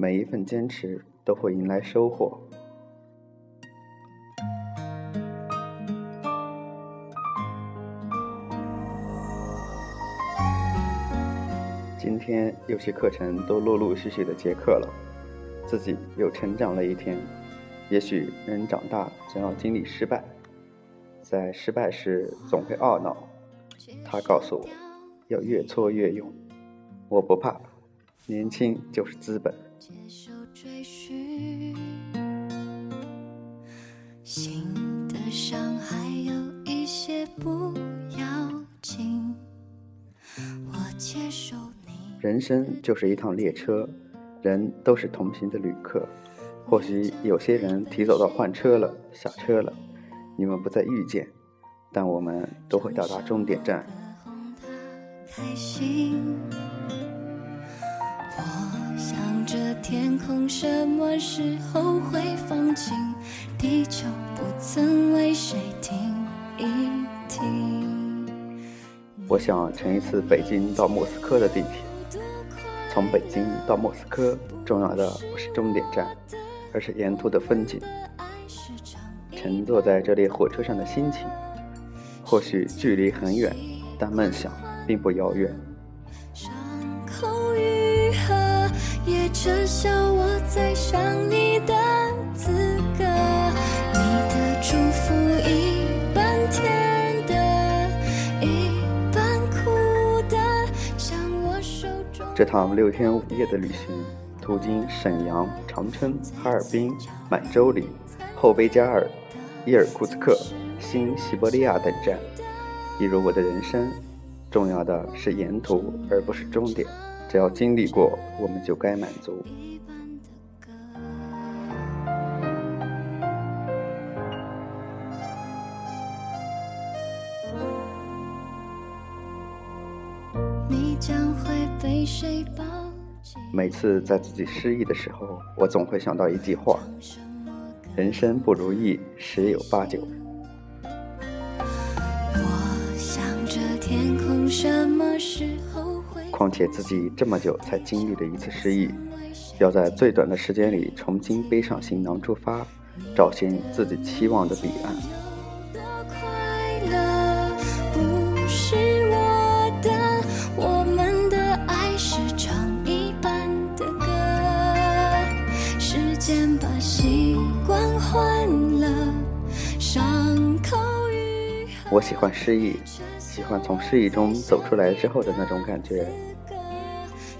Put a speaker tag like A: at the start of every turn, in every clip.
A: 每一份坚持都会迎来收获。今天有些课程都陆陆续续的结课了，自己又成长了一天。也许人长大总要经历失败，在失败时总会懊恼。他告诉我，要越挫越勇。我不怕，年轻就是资本。人生就是一趟列车，人都是同行的旅客。或许有些人提早到换车了，下车了，你们不再遇见，但我们都会到达终点站。我想着天空什么时候会放晴，地球不曾为谁停一停。我想乘一次北京到莫斯科的地铁。从北京到莫斯科，重要的不是终点站，而是沿途的风景。乘坐在这列火车上的心情，或许距离很远，但梦想并不遥远。撤销我再想你的资格。你的祝福一半甜的，一半苦的，像我手中。这趟六天五夜的旅行，途经沈阳、长春、哈尔滨、满洲里、后贝加尔、伊尔库茨克、新西伯利亚等站，一如我的人生，重要的是沿途，而不是终点。只要经历过，我们就该满足。你将会被谁抱每次在自己失意的时候，我总会想到一句话：人生不如意十有八九。我想着天空什么时候况且自己这么久才经历了一次失忆，要在最短的时间里重新背上行囊出发，找寻自己期望的彼岸。我喜欢失意，喜欢从失意中走出来之后的那种感觉。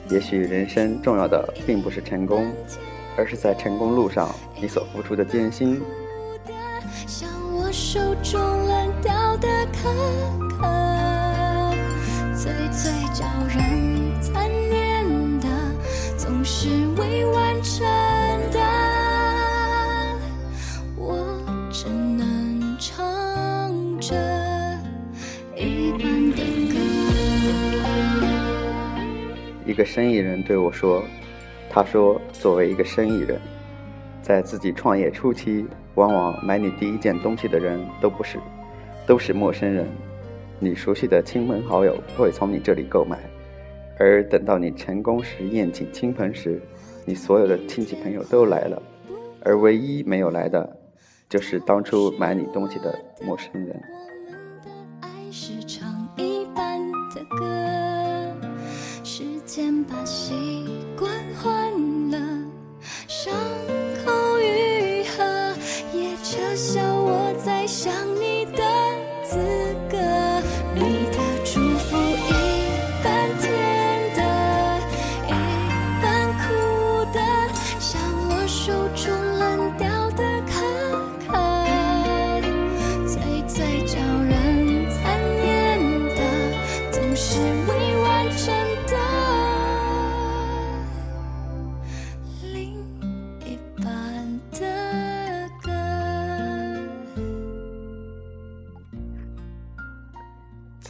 A: 也许人生重要的并不是成功，而是在成功路上你所付出的艰辛。一个生意人对我说：“他说，作为一个生意人，在自己创业初期，往往买你第一件东西的人都不是，都是陌生人。你熟悉的亲朋好友会从你这里购买，而等到你成功时宴请亲朋时，你所有的亲戚朋友都来了，而唯一没有来的，就是当初买你东西的陌生人。”是唱一半的歌把习惯换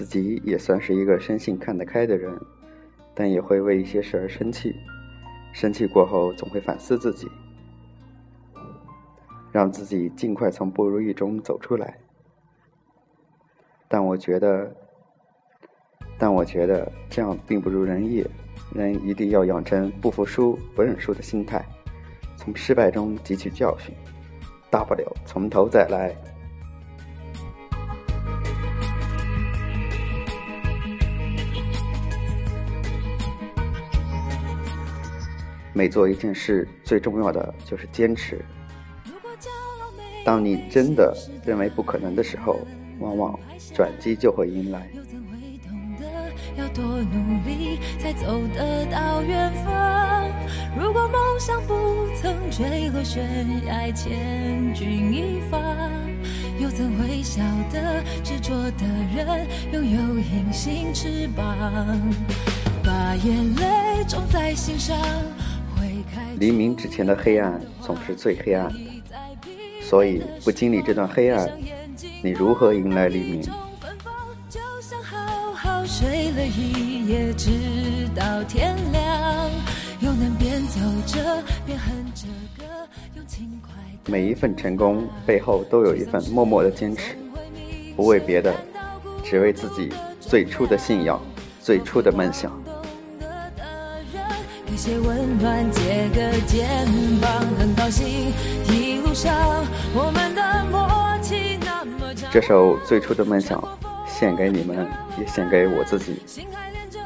A: 自己也算是一个生性看得开的人，但也会为一些事而生气。生气过后，总会反思自己，让自己尽快从不如意中走出来。但我觉得，但我觉得这样并不如人意。
B: 人一定要养成不服输、不认输的心态，从失败中汲取教训，大不了从头再来。每做一件事，最重要的就是坚持。当你真的认为不可能的时候，往往转机就会迎来。
A: 要多努力才走得到远方？如果梦想不曾坠落悬崖，千钧一发，又怎会晓得执着的人拥有隐形翅膀？把眼泪种在心上。
B: 黎明之前的黑暗总是最黑暗的，所以不经历这段黑暗，你如何迎来黎明？每一份成功背后都有一份默默的坚持，不为别的，只为自己最初的信仰，最初的梦想。些温暖，借个肩膀，很高兴一路上我们的默契那么长。这首最初的梦想，献给你们，也献给我自己。心还连着，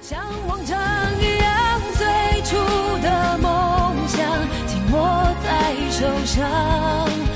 B: 像往常一样，最初的梦想紧握在手上。